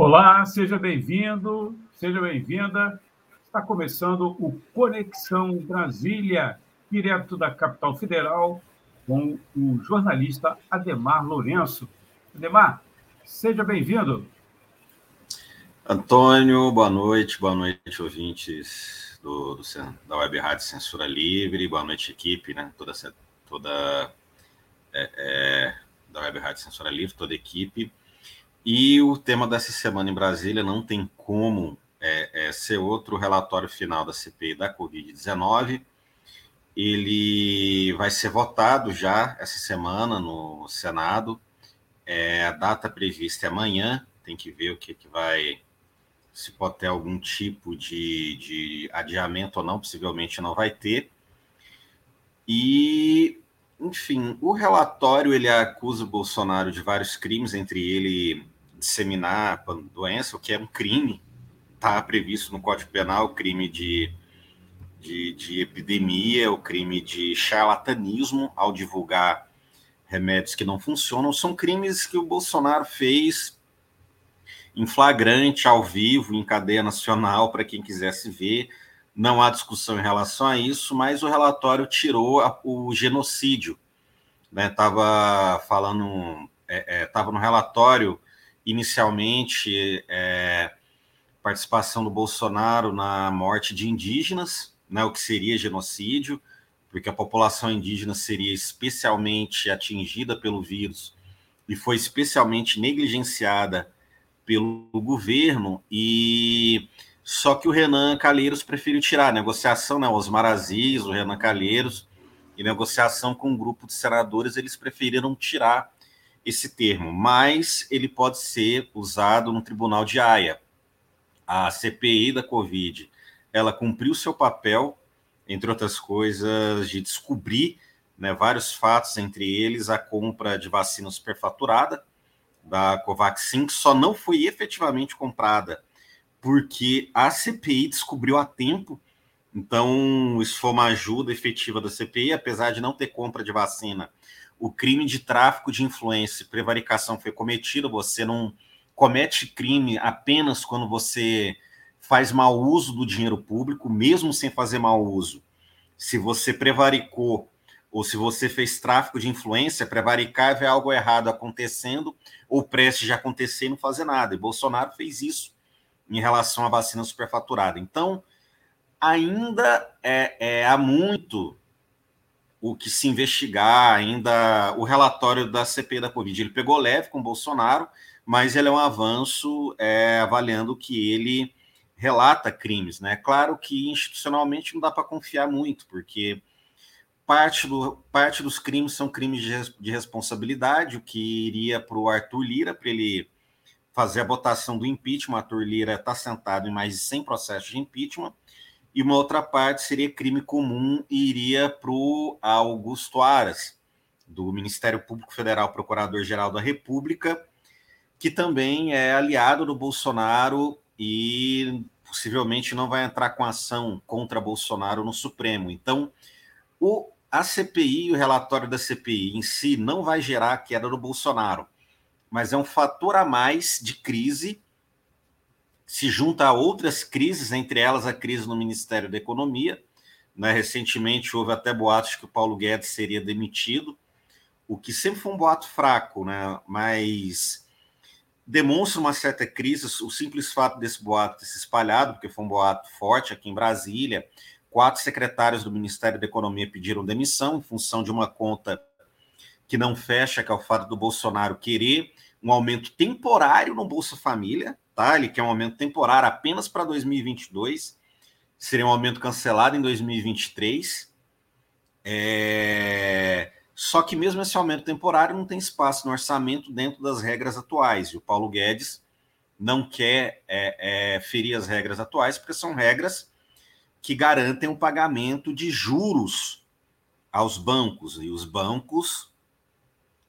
Olá, seja bem-vindo, seja bem-vinda. Está começando o Conexão Brasília, direto da capital federal, com o jornalista Ademar Lourenço. Ademar, seja bem-vindo. Antônio, boa noite, boa noite, ouvintes do, do, da Web Rádio Censura Livre, boa noite, equipe, né? Toda, toda é, é, da Web Rádio Censura Livre, toda a equipe. E o tema dessa semana em Brasília não tem como é, é, ser outro relatório final da CPI da Covid-19. Ele vai ser votado já essa semana no Senado. É, a data prevista é amanhã, tem que ver o que, que vai. Se pode ter algum tipo de, de adiamento ou não, possivelmente não vai ter. E, enfim, o relatório ele acusa o Bolsonaro de vários crimes, entre ele disseminar doença, o que é um crime, está previsto no Código Penal, crime de, de, de epidemia, o crime de charlatanismo ao divulgar remédios que não funcionam, são crimes que o Bolsonaro fez em flagrante, ao vivo, em cadeia nacional, para quem quisesse ver. Não há discussão em relação a isso, mas o relatório tirou a, o genocídio. Estava né? falando, estava é, é, no relatório inicialmente é, participação do Bolsonaro na morte de indígenas, né, o que seria genocídio, porque a população indígena seria especialmente atingida pelo vírus e foi especialmente negligenciada pelo governo e só que o Renan Calheiros preferiu tirar. Negociação, né, Osmar Aziz, o Renan Calheiros, e negociação com um grupo de senadores, eles preferiram tirar esse termo, mas ele pode ser usado no tribunal de Haia. A CPI da Covid, ela cumpriu seu papel, entre outras coisas, de descobrir né, vários fatos, entre eles a compra de vacina superfaturada da Covaxin, que só não foi efetivamente comprada porque a CPI descobriu a tempo. Então, isso foi uma ajuda efetiva da CPI, apesar de não ter compra de vacina o crime de tráfico de influência e prevaricação foi cometido, você não comete crime apenas quando você faz mau uso do dinheiro público, mesmo sem fazer mau uso. Se você prevaricou ou se você fez tráfico de influência, prevaricar é ver algo errado acontecendo ou prestes de acontecer e não fazer nada. E Bolsonaro fez isso em relação à vacina superfaturada. Então, ainda é, é há muito o que se investigar ainda o relatório da CPI da Covid. Ele pegou leve com Bolsonaro, mas ele é um avanço é, avaliando que ele relata crimes. Né? Claro que institucionalmente não dá para confiar muito, porque parte, do, parte dos crimes são crimes de, de responsabilidade, o que iria para o Arthur Lira, para ele fazer a votação do impeachment. Arthur Lira está sentado em mais de 100 processos de impeachment e uma outra parte seria crime comum e iria para o Augusto Aras, do Ministério Público Federal, Procurador-Geral da República, que também é aliado do Bolsonaro e possivelmente não vai entrar com ação contra Bolsonaro no Supremo. Então, o, a CPI, o relatório da CPI em si, não vai gerar a queda do Bolsonaro, mas é um fator a mais de crise se junta a outras crises, entre elas a crise no Ministério da Economia. Né? Recentemente houve até boatos que o Paulo Guedes seria demitido, o que sempre foi um boato fraco, né? mas demonstra uma certa crise. O simples fato desse boato ter se espalhado, porque foi um boato forte aqui em Brasília. Quatro secretários do Ministério da Economia pediram demissão em função de uma conta que não fecha, que é o fato do Bolsonaro querer um aumento temporário no Bolsa Família, tá? Ele quer um aumento temporário apenas para 2022, seria um aumento cancelado em 2023. É... Só que mesmo esse aumento temporário não tem espaço no orçamento dentro das regras atuais. E o Paulo Guedes não quer é, é, ferir as regras atuais, porque são regras que garantem o pagamento de juros aos bancos. E os bancos,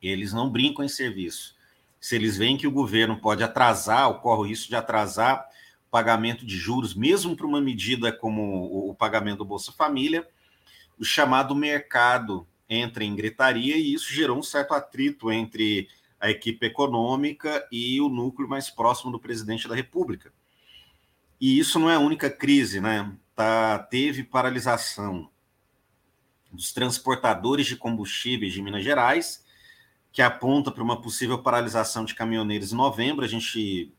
eles não brincam em serviço. Se eles veem que o governo pode atrasar, ocorre o risco de atrasar o pagamento de juros, mesmo para uma medida como o pagamento do Bolsa Família, o chamado mercado entra em gritaria e isso gerou um certo atrito entre a equipe econômica e o núcleo mais próximo do presidente da República. E isso não é a única crise, né? Tá, teve paralisação dos transportadores de combustíveis de Minas Gerais, que aponta para uma possível paralisação de caminhoneiros em novembro. A gente,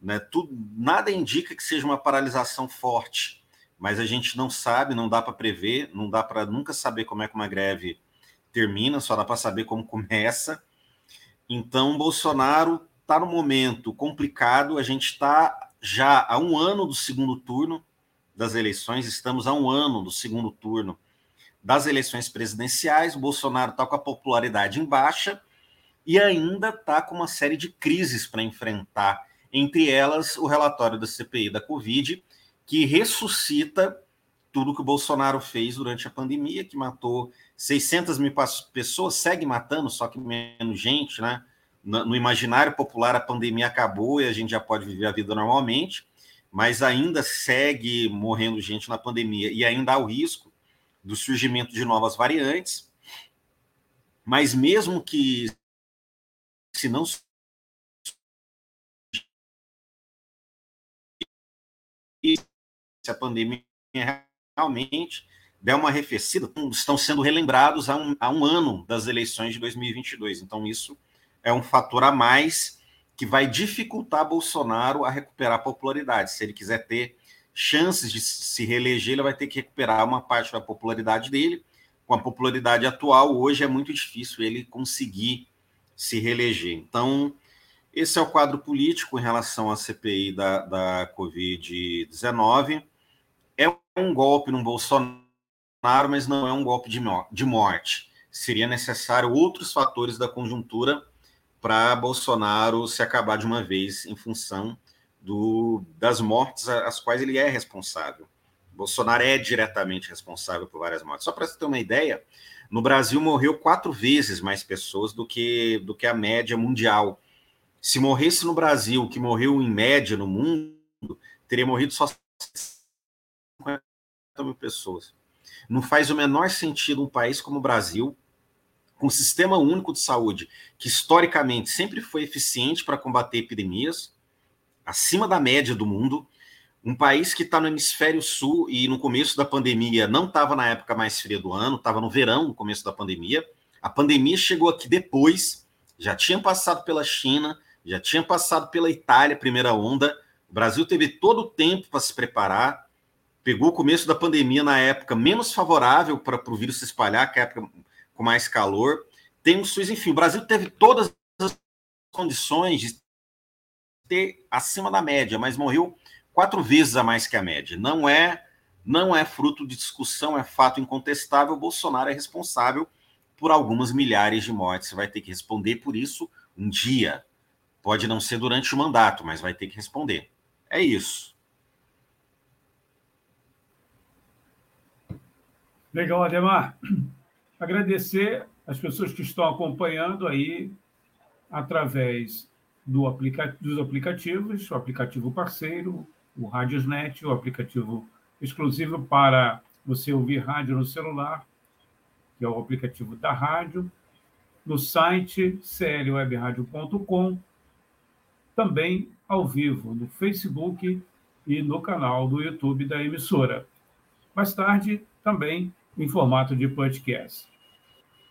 né, tudo, nada indica que seja uma paralisação forte, mas a gente não sabe, não dá para prever, não dá para nunca saber como é que uma greve termina, só dá para saber como começa. Então, Bolsonaro está no momento complicado. A gente está já há um ano do segundo turno das eleições, estamos há um ano do segundo turno das eleições presidenciais. Bolsonaro está com a popularidade em baixa e ainda está com uma série de crises para enfrentar, entre elas o relatório da CPI da Covid, que ressuscita tudo que o Bolsonaro fez durante a pandemia, que matou 600 mil pessoas, segue matando, só que menos gente, né? No imaginário popular, a pandemia acabou e a gente já pode viver a vida normalmente, mas ainda segue morrendo gente na pandemia e ainda há o risco do surgimento de novas variantes. Mas mesmo que se não se a pandemia realmente der uma arrefecida, estão sendo relembrados há um, há um ano das eleições de 2022. Então, isso é um fator a mais que vai dificultar Bolsonaro a recuperar popularidade. Se ele quiser ter chances de se reeleger, ele vai ter que recuperar uma parte da popularidade dele. Com a popularidade atual, hoje é muito difícil ele conseguir se reeleger. Então, esse é o quadro político em relação à CPI da, da Covid-19. É um golpe no Bolsonaro mas não é um golpe de morte. Seria necessário outros fatores da conjuntura para Bolsonaro se acabar de uma vez em função do, das mortes às quais ele é responsável. Bolsonaro é diretamente responsável por várias mortes. Só para você ter uma ideia, no Brasil morreu quatro vezes mais pessoas do que, do que a média mundial. Se morresse no Brasil, que morreu em média no mundo, teria morrido só 50 mil pessoas. Não faz o menor sentido um país como o Brasil, com um sistema único de saúde, que historicamente sempre foi eficiente para combater epidemias, acima da média do mundo, um país que está no hemisfério sul e no começo da pandemia não estava na época mais fria do ano, estava no verão, no começo da pandemia. A pandemia chegou aqui depois, já tinha passado pela China, já tinha passado pela Itália, primeira onda. O Brasil teve todo o tempo para se preparar pegou o começo da pandemia na época menos favorável para o vírus se espalhar, que é a época com mais calor. Tem o SUS, enfim, o Brasil teve todas as condições de ter acima da média, mas morreu quatro vezes a mais que a média. Não é, não é fruto de discussão, é fato incontestável. Bolsonaro é responsável por algumas milhares de mortes. Você vai ter que responder por isso um dia. Pode não ser durante o mandato, mas vai ter que responder. É isso. Legal, Ademar. Agradecer as pessoas que estão acompanhando aí através do aplica dos aplicativos, o aplicativo parceiro, o Radiosnet, o aplicativo exclusivo para você ouvir rádio no celular, que é o aplicativo da rádio, no site clwebradio.com, também ao vivo no Facebook e no canal do YouTube da emissora. Mais tarde, também em formato de podcast.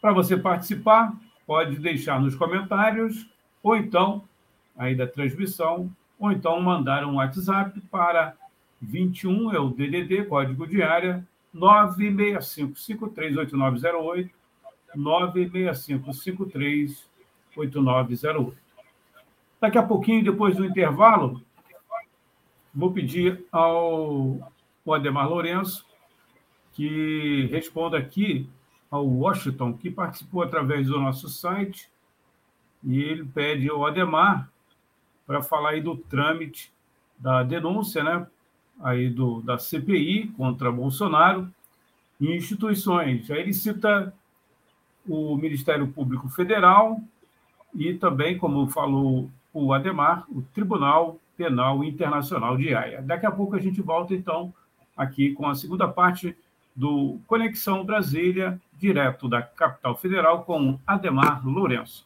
Para você participar, pode deixar nos comentários, ou então, aí da transmissão, ou então mandar um WhatsApp para 21, é o DDD, código de área, 965538908, 965538908. Daqui a pouquinho, depois do intervalo, vou pedir ao Ademar Lourenço que responda aqui ao Washington, que participou através do nosso site, e ele pede ao Ademar para falar aí do trâmite da denúncia, né, aí do, da CPI contra Bolsonaro em instituições. Aí ele cita o Ministério Público Federal e também, como falou o Ademar, o Tribunal Penal Internacional de Haia. Daqui a pouco a gente volta, então, aqui com a segunda parte do Conexão Brasília, direto da capital federal, com Ademar Lourenço.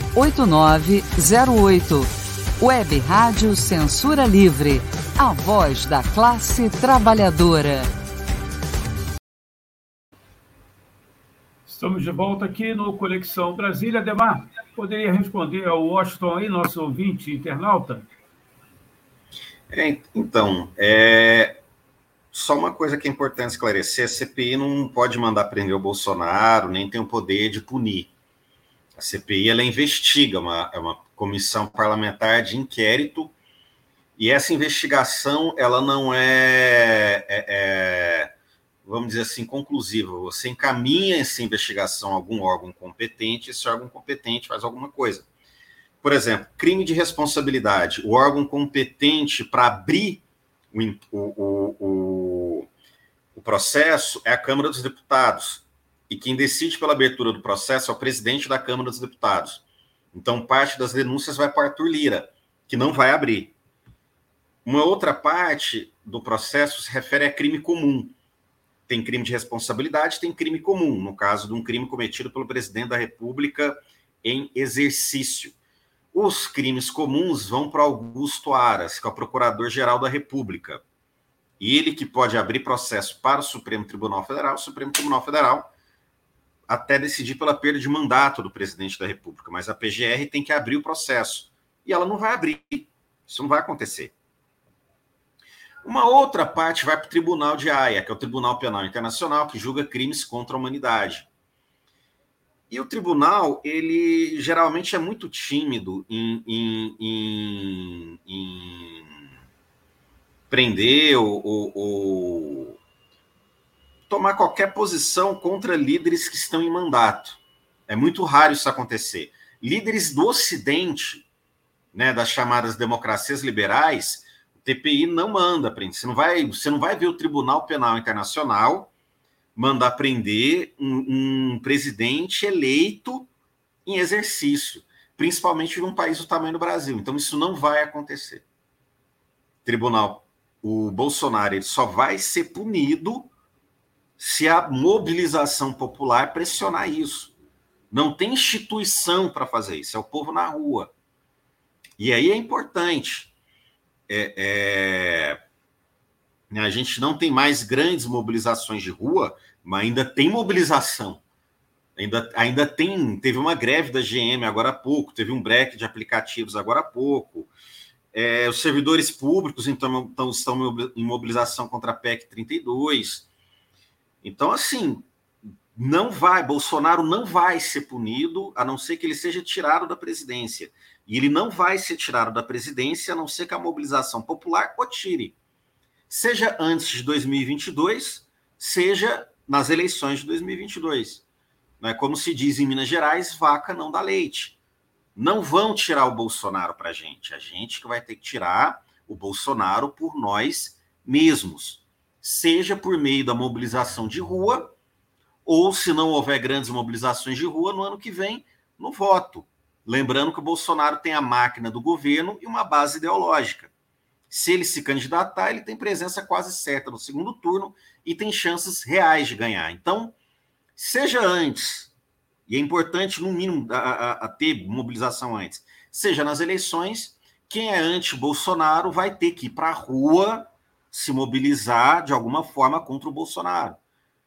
8908. Web Rádio Censura Livre, a voz da classe trabalhadora. Estamos de volta aqui no Conexão Brasília. Demar, poderia responder ao Washington aí, nosso ouvinte internauta? É, então, é, só uma coisa que é importante esclarecer: a CPI não pode mandar prender o Bolsonaro, nem tem o poder de punir. A CPI ela investiga, uma, é uma comissão parlamentar de inquérito, e essa investigação ela não é, é, é, vamos dizer assim, conclusiva. Você encaminha essa investigação a algum órgão competente, esse órgão competente faz alguma coisa. Por exemplo, crime de responsabilidade. O órgão competente para abrir o, o, o, o processo é a Câmara dos Deputados e quem decide pela abertura do processo é o presidente da Câmara dos Deputados. Então, parte das denúncias vai para Arthur Lira, que não vai abrir. Uma outra parte do processo se refere a crime comum. Tem crime de responsabilidade, tem crime comum, no caso de um crime cometido pelo presidente da República em exercício. Os crimes comuns vão para Augusto Aras, que é o Procurador-Geral da República. E ele que pode abrir processo para o Supremo Tribunal Federal, o Supremo Tribunal Federal até decidir pela perda de mandato do presidente da República, mas a PGR tem que abrir o processo. E ela não vai abrir. Isso não vai acontecer. Uma outra parte vai para o Tribunal de Haia, que é o Tribunal Penal Internacional, que julga crimes contra a humanidade. E o tribunal, ele geralmente é muito tímido em, em, em, em prender ou, ou, ou tomar qualquer posição contra líderes que estão em mandato. É muito raro isso acontecer. Líderes do Ocidente, né, das chamadas democracias liberais, o TPI não manda prender. Você não vai, você não vai ver o Tribunal Penal Internacional mandar prender um, um presidente eleito em exercício, principalmente num país do tamanho do Brasil. Então isso não vai acontecer. Tribunal, o Bolsonaro ele só vai ser punido se a mobilização popular pressionar isso. Não tem instituição para fazer isso, é o povo na rua. E aí é importante. É, é, a gente não tem mais grandes mobilizações de rua, mas ainda tem mobilização. Ainda, ainda tem. Teve uma greve da GM agora há pouco, teve um break de aplicativos agora há pouco. É, os servidores públicos então, então estão em mobilização contra a PEC 32. Então, assim, não vai, Bolsonaro não vai ser punido, a não ser que ele seja tirado da presidência. E ele não vai ser tirado da presidência, a não ser que a mobilização popular o tire. Seja antes de 2022, seja nas eleições de 2022. Não é como se diz em Minas Gerais, vaca não dá leite. Não vão tirar o Bolsonaro para a gente. A gente que vai ter que tirar o Bolsonaro por nós mesmos. Seja por meio da mobilização de rua, ou se não houver grandes mobilizações de rua, no ano que vem, no voto. Lembrando que o Bolsonaro tem a máquina do governo e uma base ideológica. Se ele se candidatar, ele tem presença quase certa no segundo turno e tem chances reais de ganhar. Então, seja antes, e é importante, no mínimo, a, a, a ter mobilização antes, seja nas eleições, quem é anti-Bolsonaro vai ter que ir para a rua se mobilizar de alguma forma contra o Bolsonaro.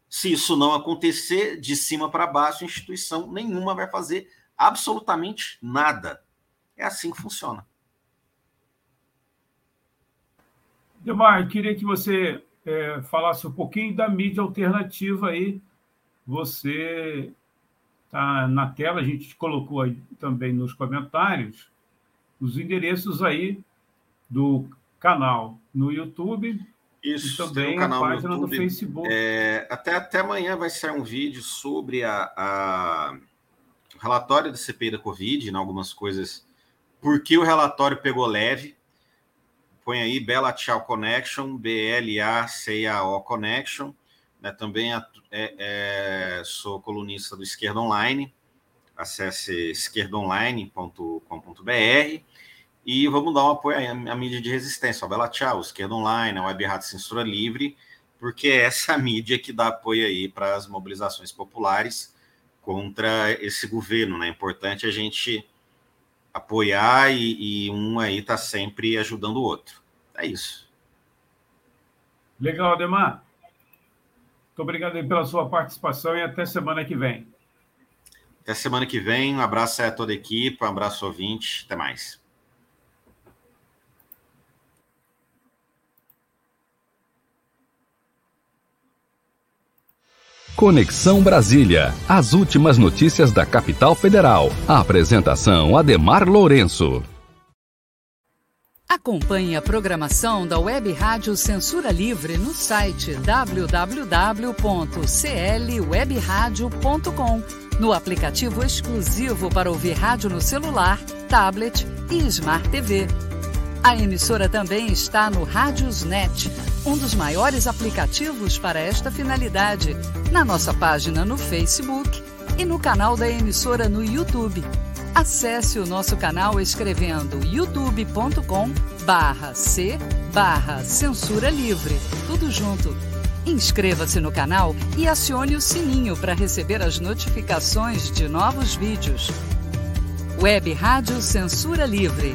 Se isso não acontecer, de cima para baixo, instituição nenhuma vai fazer absolutamente nada. É assim que funciona. Demar, queria que você é, falasse um pouquinho da mídia alternativa aí. Você está na tela, a gente colocou aí também nos comentários os endereços aí do canal no YouTube Isso, e também um canal a página YouTube, do Facebook. É, até, até amanhã vai sair um vídeo sobre a, a relatório da CPI da Covid, em algumas coisas. Por que o relatório pegou leve? Põe aí Bela Tchau Connection, B-L-A-C-A-O Connection. Né, também é, é, sou colunista do Esquerda Online. Acesse esquerdaonline.com.br e vamos dar um apoio à mídia de resistência, ao Bela Tchau, Esquerda Online, a Web Rádio Censura Livre, porque é essa mídia que dá apoio aí para as mobilizações populares contra esse governo, né? É importante a gente apoiar e, e um aí está sempre ajudando o outro. É isso. Legal, Ademar. Muito obrigado pela sua participação e até semana que vem. Até semana que vem. Um abraço a toda a equipe, um abraço ouvinte. Até mais. Conexão Brasília. As últimas notícias da capital federal. A apresentação Ademar Lourenço. Acompanhe a programação da Web Rádio Censura Livre no site www.clwebradio.com, no aplicativo exclusivo para ouvir rádio no celular, tablet e Smart TV. A emissora também está no Rádiosnet, um dos maiores aplicativos para esta finalidade, na nossa página no Facebook e no canal da emissora no YouTube. Acesse o nosso canal escrevendo youtube.com barra C barra Censura Livre. Tudo junto. Inscreva-se no canal e acione o sininho para receber as notificações de novos vídeos. Web Rádio Censura Livre